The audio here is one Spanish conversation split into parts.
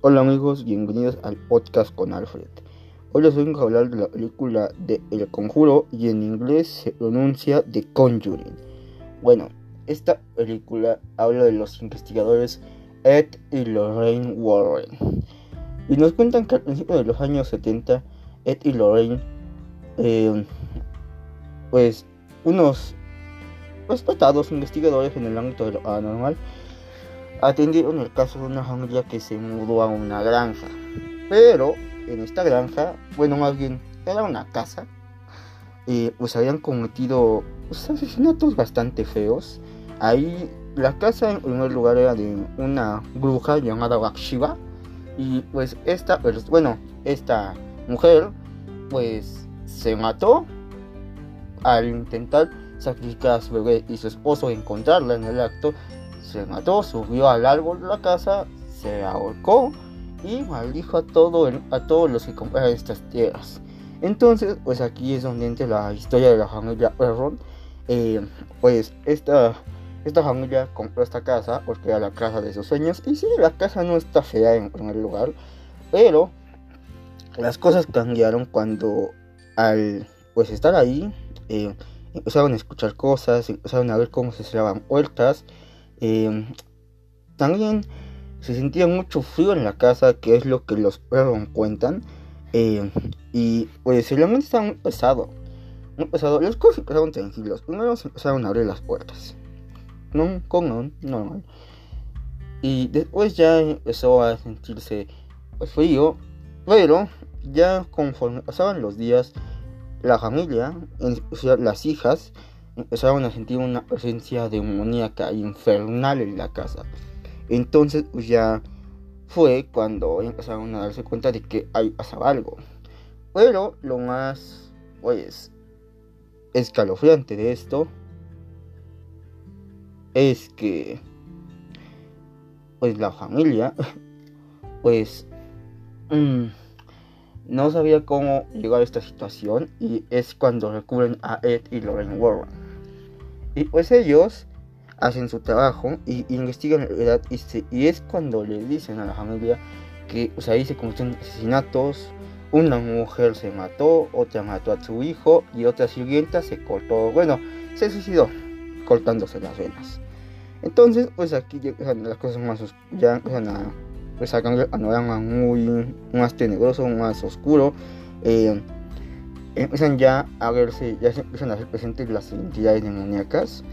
Hola amigos, bienvenidos al podcast con Alfred. Hoy les vengo a hablar de la película de El Conjuro y en inglés se pronuncia The Conjuring. Bueno, esta película habla de los investigadores Ed y Lorraine Warren. Y nos cuentan que al principio de los años 70, Ed y Lorraine, eh, pues unos respetados investigadores en el ámbito de lo paranormal, atendieron el caso de una familia que se mudó a una granja. Pero en esta granja, bueno, más bien era una casa, eh, pues habían cometido pues, asesinatos bastante feos. Ahí la casa en primer lugar era de una bruja llamada Bakshiva. Y pues esta, bueno, esta mujer pues se mató al intentar sacrificar a su bebé y su esposo encontrarla en el acto se mató, subió al árbol de la casa, se ahorcó y maldijo a, todo a todos los que compraron estas tierras. Entonces, pues aquí es donde entra la historia de la familia Erron. Eh, pues esta, esta familia compró esta casa porque era la casa de sus sueños. Y sí, la casa no está fea en primer lugar, pero las cosas cambiaron cuando al pues estar ahí eh, empezaron a escuchar cosas, empezaron a ver cómo se cerraban puertas Em, también se sentía mucho frío en la casa, que es lo que los perros cuentan. Em, y pues el ambiente estaba muy pesado. Muy pesado. Las cosas empezaron tranquilos. Primero se empezaron a abrir las puertas. No, con normal. Y después ya empezó a sentirse pues, frío. Pero ya conforme pasaban los días, la familia, en especial las hijas, empezaron a sentir una presencia demoníaca infernal en la casa. Entonces pues ya fue cuando empezaron a darse cuenta de que ahí pasaba algo. Pero lo más pues escalofriante de esto es que pues la familia pues mm, no sabía cómo llegar a esta situación y es cuando recurren a Ed y Lorraine Warren. Y pues ellos hacen su trabajo y investigan la verdad y, es cuando le dicen a la familia que o sea, ahí se cometieron asesinatos, una mujer se mató, otra mató a su hijo y otra siguiente se cortó, bueno, se suicidó cortándose las venas. Entonces, pues aquí las cosas más ya a, pues a cambiar panorama muy más tenebroso, más oscuro. Eh, empiezan ya a verse, ya se empiezan a hacer presentes las entidades demoníacas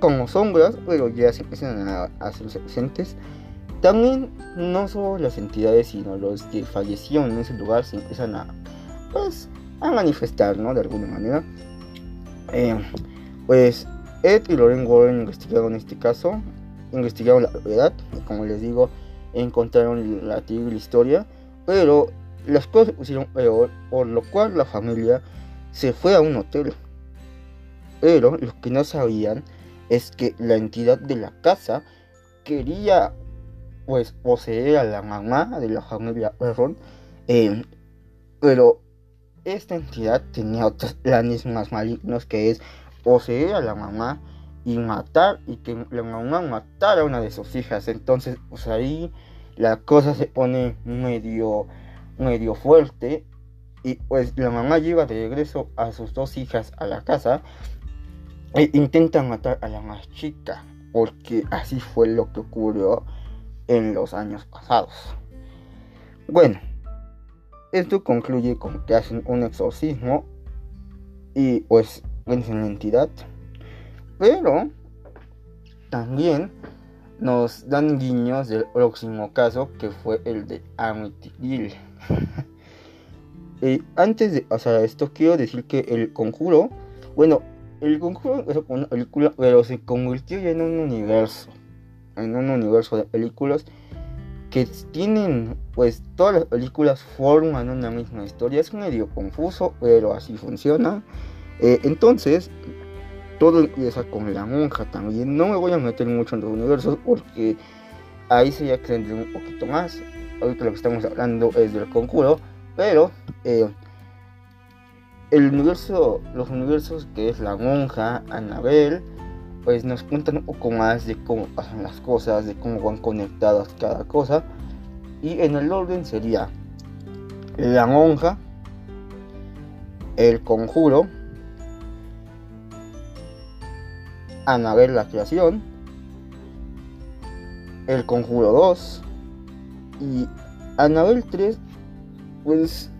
como sombras, pero ya se empiezan a, hacer presentes. También no solo las entidades, sino los que fallecieron en ese lugar se empiezan a, pues, manifestar, ¿no? De alguna manera. Eh, pues Ed y Loren Warren investigaron este caso, investigaron la verdad, y como les digo, encontraron la terrible historia, pero las cosas pusieron peor, por lo cual la familia se fue a un hotel. Pero lo que no sabían es que la entidad de la casa quería pues poseer a la mamá de la familia Perron. Eh, pero esta entidad tenía otros planes más malignos que es poseer a la mamá y matar y que la mamá matara a una de sus hijas. Entonces pues ahí la cosa se pone medio medio fuerte y pues la mamá lleva de regreso a sus dos hijas a la casa e intenta matar a la más chica porque así fue lo que ocurrió en los años pasados. Bueno, esto concluye con que hacen un exorcismo y pues vencen la entidad, pero también nos dan guiños del próximo caso que fue el de Amityville. antes de pasar a esto, quiero decir que el conjuro, bueno, el conjuro con una película, pero se convirtió ya en un universo, en un universo de películas que tienen, pues todas las películas forman una misma historia. Es medio confuso, pero así funciona. Eh, entonces, todo empieza con la monja también. No me voy a meter mucho en los universos porque ahí se ya extiende un poquito más. Ahorita lo que estamos hablando es del conjuro. Pero eh, el universo, los universos que es la monja, Anabel, pues nos cuentan un poco más de cómo pasan las cosas, de cómo van conectadas cada cosa. y en el orden sería La Monja, El Conjuro, Anabel la Creación, El Conjuro 2 y Anabel 3, pues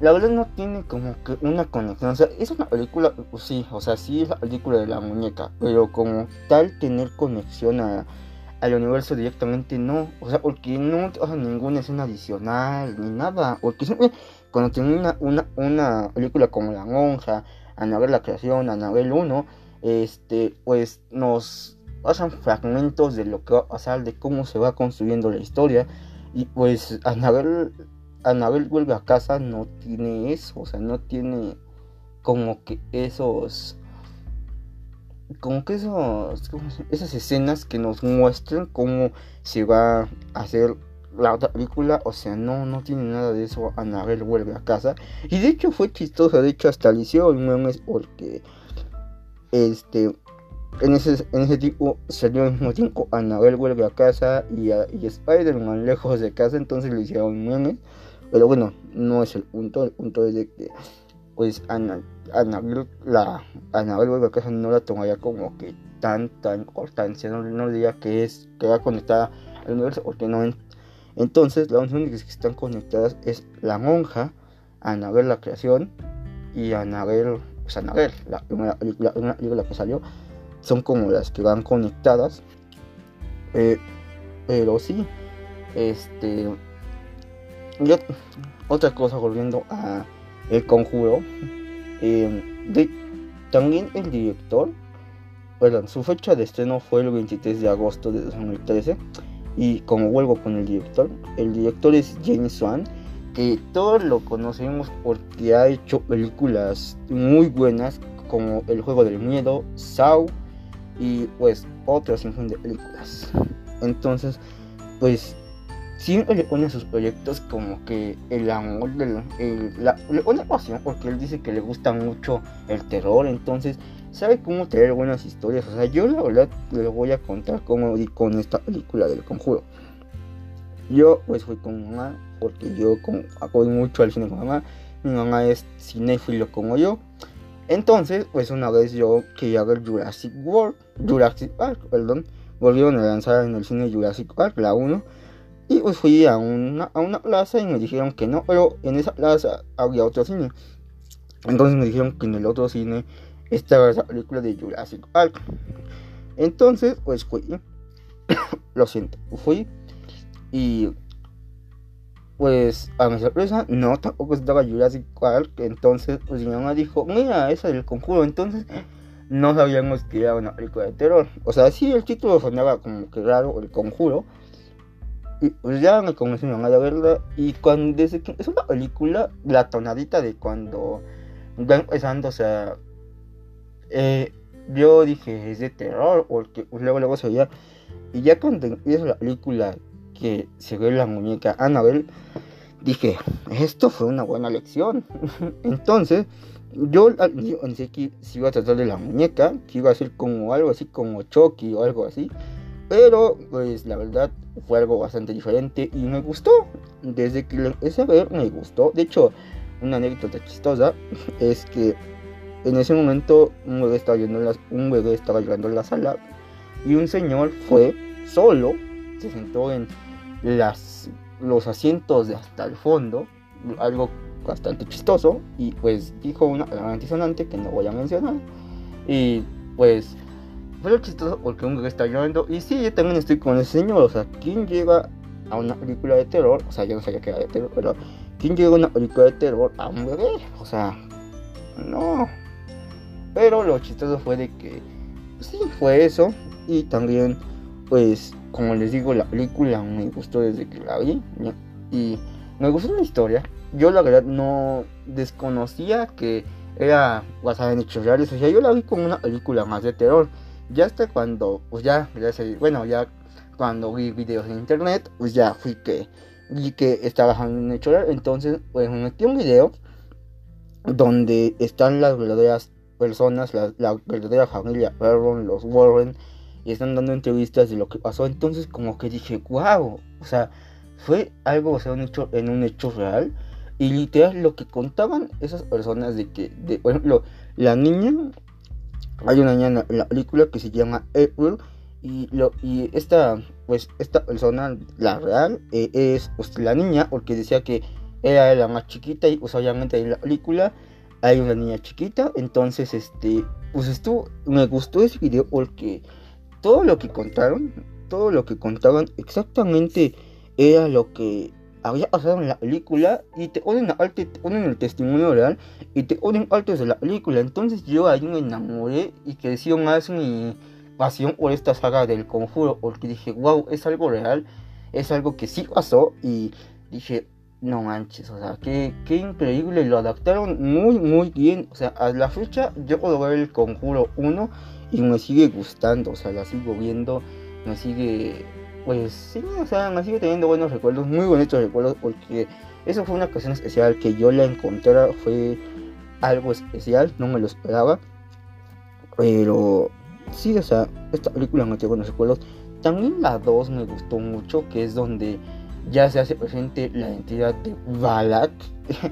la verdad no tiene como que una conexión. O sea, es una película, pues sí, o sea, sí es la película de la muñeca, pero como tal tener conexión a, al universo directamente no. O sea, porque no te ninguna escena adicional ni nada. Porque siempre cuando tiene una, una, una película como La Monja, Anabel la Creación, Anabel 1, este, pues nos pasan fragmentos de lo que va a pasar, de cómo se va construyendo la historia. Y pues Anabel Anabel vuelve a casa no tiene eso, o sea, no tiene como que esos como que esos esas escenas que nos muestran cómo se va a hacer la otra película, o sea, no, no tiene nada de eso. Anabel vuelve a casa. Y de hecho fue chistoso, de hecho hasta le hicieron memes porque este en ese, en ese tipo salió al mismo tiempo Anabel vuelve a casa y, y Spider-Man lejos de casa, entonces le hicieron memes. Pero bueno, no es el punto. El punto es de que, pues, Ana, Anabel, la, Anabel vuelve a casa no la tomaría como que tanta importancia. No, no diría que es, que va conectada al universo, porque no. Entonces, las únicas que están conectadas es la monja, Anabel la creación y Anabel, pues Anabel, la primera película que salió, son como las que van conectadas. Eh, pero sí, este y otra cosa, volviendo a El Conjuro, em, también el director, perdón, su fecha de estreno fue el 23 de agosto de 2013. Y como vuelvo con el director, el director es James Wan, que todos lo conocemos porque ha hecho películas muy buenas como El Juego del Miedo, Saw y pues otros sinfín de películas. Entonces, pues siempre le pone sus proyectos como que el amor, de la, le pone pasión porque él dice que le gusta mucho el terror, entonces sabe cómo traer buenas historias. O sea, yo la verdad le voy a contar cómo di con esta película del conjuro. Yo pues fui con mamá porque yo acudo mucho al cine con mamá. Mi mamá es cinéfilo como yo. Entonces, pues una vez yo quería ver Jurassic World, Jurassic Park, perdón, volvieron a lanzar en el cine Jurassic Park, la 1. Y pues fui a una, a una plaza y me dijeron que no, pero en esa plaza había otro cine. Entonces me dijeron que en el otro cine estaba esa película de Jurassic Park. Entonces, pues fui. Lo siento, fui. Y pues a mi sorpresa, no, tampoco estaba Jurassic Park. Entonces, pues mi mamá dijo, mira, esa del conjuro. Entonces, no sabíamos que era una película de terror. O sea, sí, el título sonaba como que raro, el conjuro. Y pues ya me comencé mi mamá verla. Y cuando es una película, la tonadita de cuando va empezando, o sea, eh, yo dije es de terror, porque pues, luego luego se veía. Y ya cuando empieza la película que se ve la muñeca Annabelle, dije, esto fue una buena lección. Entonces, yo pensé que se iba a tratar de la muñeca, que iba a ser como algo así como Chucky o algo así. Pero, pues la verdad, fue algo bastante diferente y me gustó. Desde que lo empecé a ver, me gustó. De hecho, una anécdota chistosa es que en ese momento un bebé estaba, llegando un bebé estaba llegando a la sala y un señor fue solo, se sentó en las, los asientos de hasta el fondo, algo bastante chistoso, y pues dijo una antisonante que no voy a mencionar. Y pues fue chistoso porque un bebé está llorando. Y sí, yo también estoy con ese señor. O sea, ¿quién llega a una película de terror? O sea, yo no sabía que era de terror, pero ¿quién llega a una película de terror a un bebé? O sea, no. Pero lo chistoso fue de que, pues sí, fue eso. Y también, pues, como les digo, la película me gustó desde que la vi. Y me gustó la historia. Yo la verdad no desconocía que era basada en hechos reales. O sea, yo la vi como una película más de terror. Ya hasta cuando, pues ya, ya bueno, ya cuando vi videos en internet, pues ya fui que vi que estaba en hecho entonces pues me metí un video donde están las verdaderas personas, la, verdadera familia Warren, los Warren, y están dando entrevistas de lo que pasó. Entonces como que dije, wow, o sea, fue algo o sea, un hecho, en un hecho real. Y literal lo que contaban esas personas de que, de, por ejemplo, la niña, hay una niña en la, película que se llama April y, lo, y esta, pues, esta persona, la real, eh, es pues, la niña, porque decía que era la más chiquita y pues en la película hay una niña chiquita, entonces este, pues esto, me gustó ese video porque todo lo que contaron, todo lo que contaban exactamente era lo que había pasado en la película y te ponen, te ponen el testimonio real y te ponen altos de la película. Entonces yo ahí me enamoré y creció más mi pasión por esta saga del conjuro porque dije, wow, es algo real, es algo que sí pasó y dije, no manches, o sea, qué, qué increíble, lo adaptaron muy, muy bien. O sea, a la fecha yo puedo ver el conjuro 1 y me sigue gustando, o sea, la sigo viendo, me sigue, pues sí, o sea, me sigue teniendo buenos recuerdos, muy bonitos recuerdos, porque eso fue una ocasión especial que yo la encontrara, fue algo especial, no me lo esperaba, pero sí, o sea, esta película me tiene buenos recuerdos. También la 2 me gustó mucho, que es donde ya se hace presente la identidad de Balak.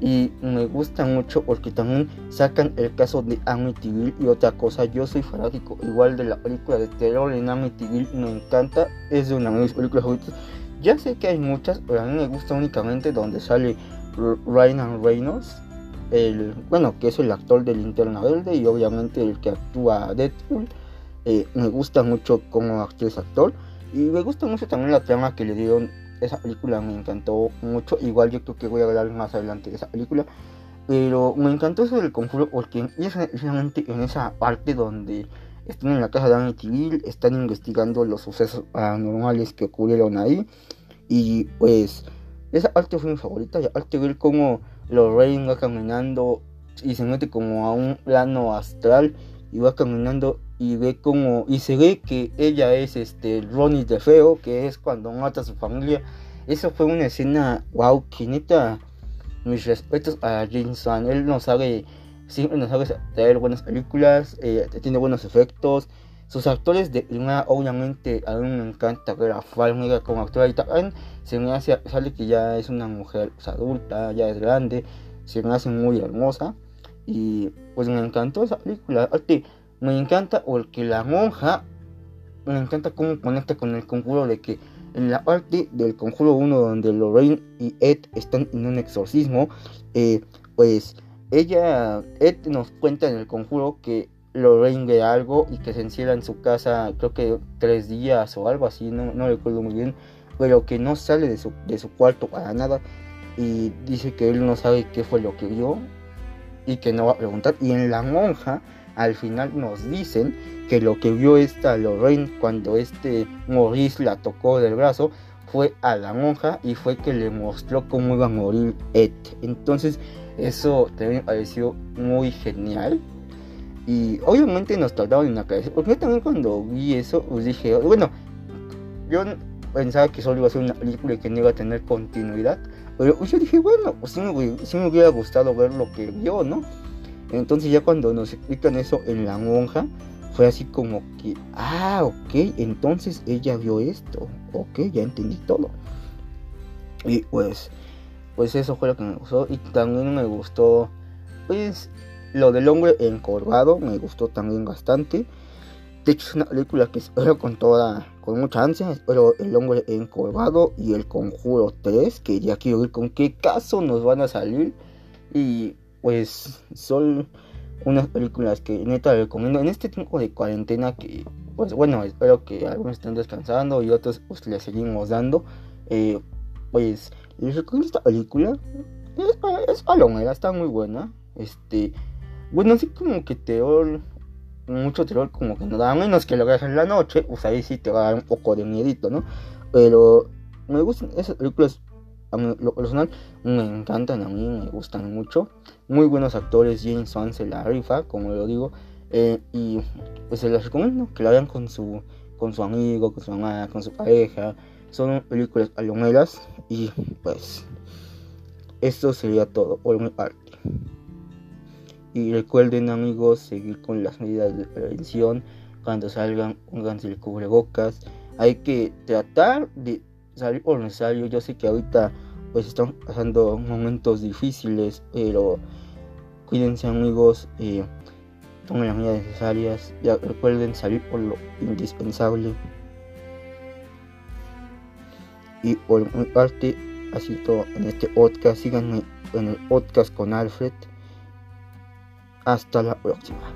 Y me gusta mucho porque también sacan el caso de Amityville y otra cosa. Yo soy fanático igual de la película de terror en Amityville. Me encanta. Es de una de mis películas favoritas. Ya sé que hay muchas, pero a mí me gusta únicamente donde sale Ryan Reynolds. El, bueno, que es el actor de Linterna Verde y obviamente el que actúa Deadpool. Eh, me gusta mucho cómo actúa ese actor. Y me gusta mucho también la trama que le dieron esa película me encantó mucho. Igual yo creo que voy a hablar más adelante de esa película. Pero me encantó eso del conjuro porque es precisamente en esa parte donde están en la casa de Amityville, están investigando los sucesos paranormales que ocurrieron ahí. Y pues esa parte fue mi favorita. Y aparte ver cómo Lorraine va caminando y se mete como a un plano astral y va caminando y ve como y se ve que ella es este Ronnie de feo que es cuando mata a su familia. Eso fue una escena wow que neta mis respetos a James Wan. Él no sabe siempre nos sabe traer buenas películas eh, tiene buenos efectos. Sus actores de una obviamente a mí me encanta ver a Farmiga como actora y también se me hace sale que ya es una mujer pues, adulta ya es grande se me hace muy hermosa. Y pues me encantó esa película me encanta porque la monja, me encanta cómo conecta con el conjuro de que en la parte del conjuro 1 donde Lorraine y Ed están en un exorcismo, eh, pues ella, Ed nos cuenta en el conjuro que Lorraine ve algo y que se encierra en su casa creo que tres días o algo así, no, no recuerdo muy bien, pero que no sale de su, de su cuarto para nada y dice que él no sabe qué fue lo que vio y que no va a preguntar. Y en la monja al final nos dicen que lo que vio esta Lorraine cuando este Maurice la tocó del brazo fue a la monja y fue que le mostró cómo iba a morir Ed. Entonces eso también me pareció muy genial. Y obviamente nos tardaron en la cabeza. Porque yo también cuando vi eso, pues dije, bueno, yo pensaba que solo iba a ser una película y que no iba a tener continuidad. Pero yo dije, bueno, pues sí me, sí me hubiera gustado ver lo que vio, ¿no? Entonces ya cuando nos explican eso en la monja, fue así como que, ah, ok, entonces ella vio esto, ok, ya entendí todo. Y pues, pues eso fue lo que me gustó. Y también me gustó, pues, lo del hombre encorvado, me gustó también bastante. De hecho es una película que espero con toda, con mucha ansia, espero el hombre encorvado y el conjuro 3, que ya quiero ver con qué caso nos van a salir. Y pues son unas películas que neta recomiendo. En este tiempo de cuarentena que pues bueno espero que algunos estén descansando y otros pues les seguimos dando eh, pues les recomiendo esta película. Es, es palomera está muy buena. Este bueno así como que terror mucho terror como que no da menos que lo que en la noche pues ahí sí te va a dar un poco de miedito no pero me gustan esas películas a lo personal me encantan, a mí me gustan mucho. Muy buenos actores, James Wan se la rifa, como lo digo. Eh, y pues se les recomiendo que la vean con su, con su amigo, con su mamá, con su pareja. Son películas palomeras y pues esto sería todo por mi parte. Y recuerden amigos seguir con las medidas de prevención. Cuando salgan, pónganse el cubrebocas. Hay que tratar de salir por necesario. Yo sé que ahorita pues están pasando momentos difíciles, pero cuídense amigos, eh, tomen las medidas necesarias, ya recuerden salir por lo indispensable. Y por mi parte, así todo en este podcast. Síganme en el podcast con Alfred. Hasta la próxima.